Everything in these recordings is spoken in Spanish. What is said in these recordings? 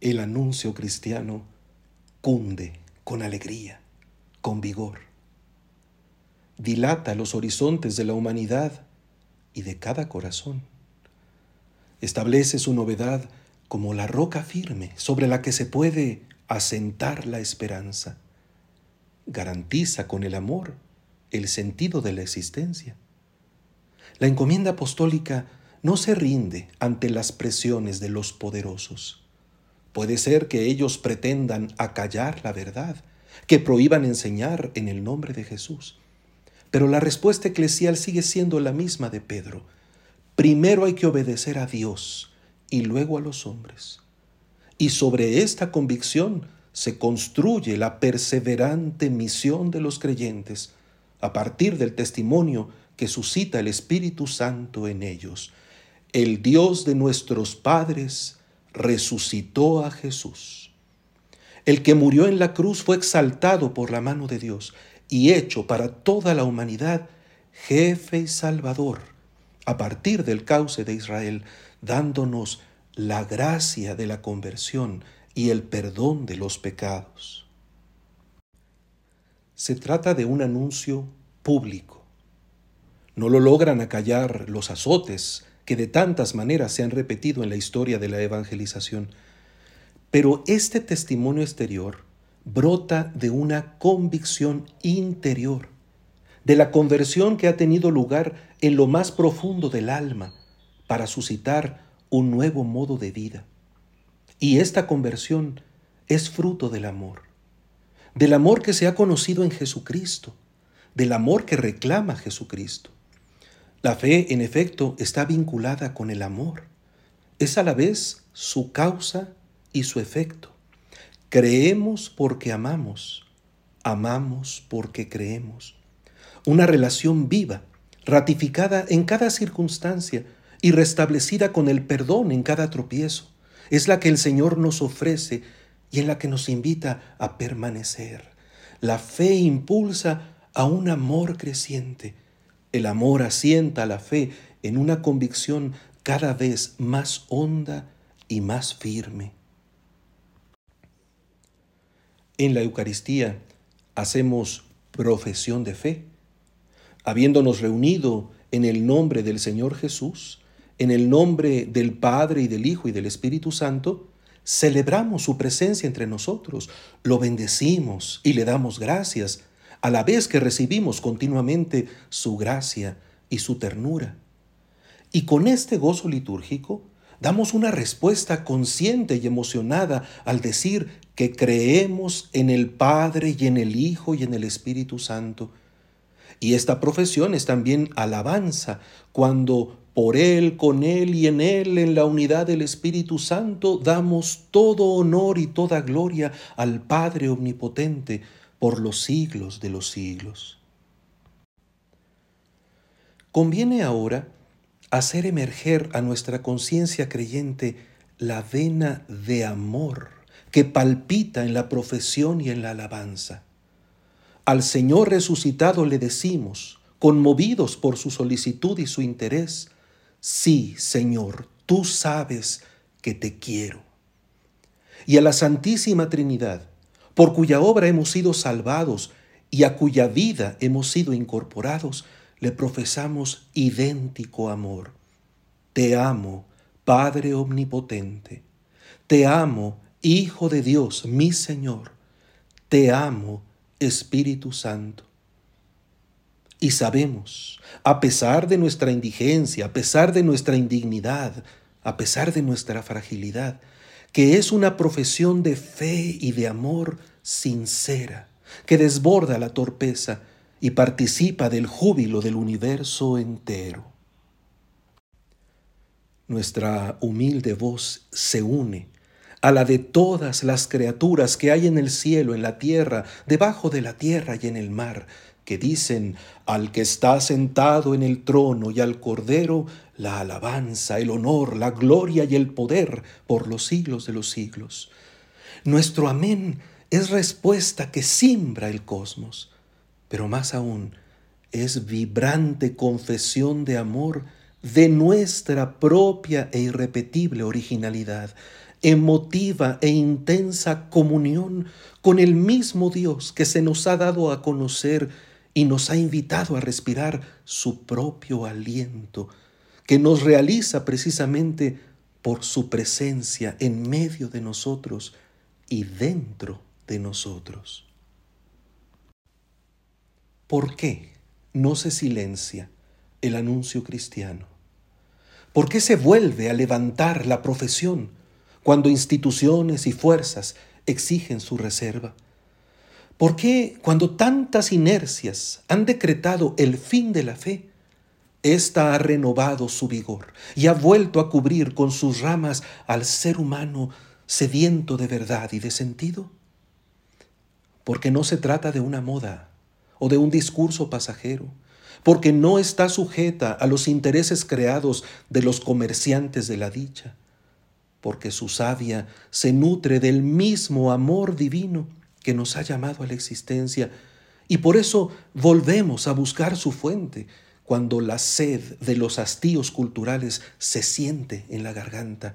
el anuncio cristiano cunde con alegría, con vigor. Dilata los horizontes de la humanidad y de cada corazón. Establece su novedad como la roca firme sobre la que se puede asentar la esperanza. Garantiza con el amor el sentido de la existencia. La encomienda apostólica no se rinde ante las presiones de los poderosos. Puede ser que ellos pretendan acallar la verdad, que prohíban enseñar en el nombre de Jesús. Pero la respuesta eclesial sigue siendo la misma de Pedro. Primero hay que obedecer a Dios y luego a los hombres. Y sobre esta convicción se construye la perseverante misión de los creyentes a partir del testimonio que suscita el Espíritu Santo en ellos. El Dios de nuestros padres resucitó a Jesús. El que murió en la cruz fue exaltado por la mano de Dios y hecho para toda la humanidad jefe y salvador a partir del cauce de Israel, dándonos la gracia de la conversión y el perdón de los pecados. Se trata de un anuncio público. No lo logran acallar los azotes que de tantas maneras se han repetido en la historia de la evangelización. Pero este testimonio exterior brota de una convicción interior, de la conversión que ha tenido lugar en lo más profundo del alma para suscitar un nuevo modo de vida. Y esta conversión es fruto del amor, del amor que se ha conocido en Jesucristo, del amor que reclama Jesucristo. La fe, en efecto, está vinculada con el amor. Es a la vez su causa y su efecto. Creemos porque amamos, amamos porque creemos. Una relación viva, ratificada en cada circunstancia y restablecida con el perdón en cada tropiezo, es la que el Señor nos ofrece y en la que nos invita a permanecer. La fe impulsa a un amor creciente el amor asienta la fe en una convicción cada vez más honda y más firme. En la Eucaristía hacemos profesión de fe. Habiéndonos reunido en el nombre del Señor Jesús, en el nombre del Padre y del Hijo y del Espíritu Santo, celebramos su presencia entre nosotros, lo bendecimos y le damos gracias a la vez que recibimos continuamente su gracia y su ternura. Y con este gozo litúrgico damos una respuesta consciente y emocionada al decir que creemos en el Padre y en el Hijo y en el Espíritu Santo. Y esta profesión es también alabanza cuando por Él, con Él y en Él, en la unidad del Espíritu Santo, damos todo honor y toda gloria al Padre Omnipotente, por los siglos de los siglos. Conviene ahora hacer emerger a nuestra conciencia creyente la vena de amor que palpita en la profesión y en la alabanza. Al Señor resucitado le decimos, conmovidos por su solicitud y su interés, sí, Señor, tú sabes que te quiero. Y a la Santísima Trinidad, por cuya obra hemos sido salvados y a cuya vida hemos sido incorporados, le profesamos idéntico amor. Te amo, Padre Omnipotente. Te amo, Hijo de Dios, mi Señor. Te amo, Espíritu Santo. Y sabemos, a pesar de nuestra indigencia, a pesar de nuestra indignidad, a pesar de nuestra fragilidad, que es una profesión de fe y de amor sincera, que desborda la torpeza y participa del júbilo del universo entero. Nuestra humilde voz se une a la de todas las criaturas que hay en el cielo, en la tierra, debajo de la tierra y en el mar, que dicen al que está sentado en el trono y al Cordero la alabanza, el honor, la gloria y el poder por los siglos de los siglos. Nuestro amén es respuesta que simbra el cosmos, pero más aún es vibrante confesión de amor de nuestra propia e irrepetible originalidad, emotiva e intensa comunión con el mismo Dios que se nos ha dado a conocer y nos ha invitado a respirar su propio aliento, que nos realiza precisamente por su presencia en medio de nosotros y dentro de nosotros. ¿Por qué no se silencia el anuncio cristiano? ¿Por qué se vuelve a levantar la profesión cuando instituciones y fuerzas exigen su reserva? ¿Por qué cuando tantas inercias han decretado el fin de la fe, ésta ha renovado su vigor y ha vuelto a cubrir con sus ramas al ser humano sediento de verdad y de sentido? Porque no se trata de una moda o de un discurso pasajero, porque no está sujeta a los intereses creados de los comerciantes de la dicha, porque su savia se nutre del mismo amor divino que nos ha llamado a la existencia, y por eso volvemos a buscar su fuente cuando la sed de los hastíos culturales se siente en la garganta.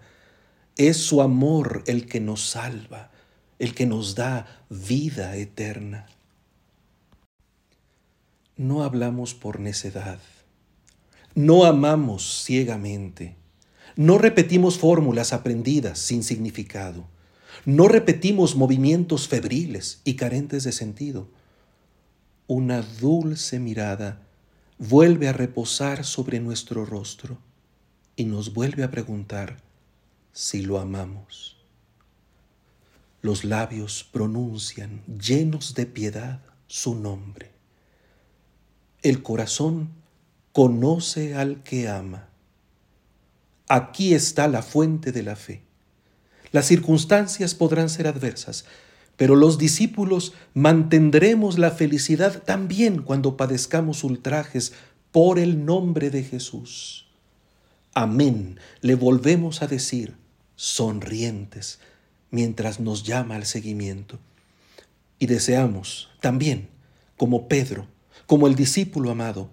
Es su amor el que nos salva, el que nos da vida eterna. No hablamos por necedad, no amamos ciegamente, no repetimos fórmulas aprendidas sin significado, no repetimos movimientos febriles y carentes de sentido. Una dulce mirada vuelve a reposar sobre nuestro rostro y nos vuelve a preguntar si lo amamos. Los labios pronuncian, llenos de piedad, su nombre. El corazón conoce al que ama. Aquí está la fuente de la fe. Las circunstancias podrán ser adversas, pero los discípulos mantendremos la felicidad también cuando padezcamos ultrajes por el nombre de Jesús. Amén, le volvemos a decir, sonrientes, mientras nos llama al seguimiento. Y deseamos también, como Pedro, como el discípulo amado,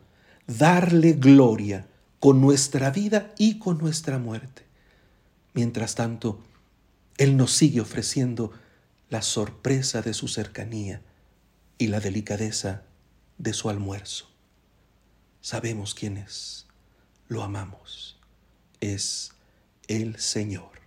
darle gloria con nuestra vida y con nuestra muerte. Mientras tanto, Él nos sigue ofreciendo la sorpresa de su cercanía y la delicadeza de su almuerzo. Sabemos quién es, lo amamos, es el Señor.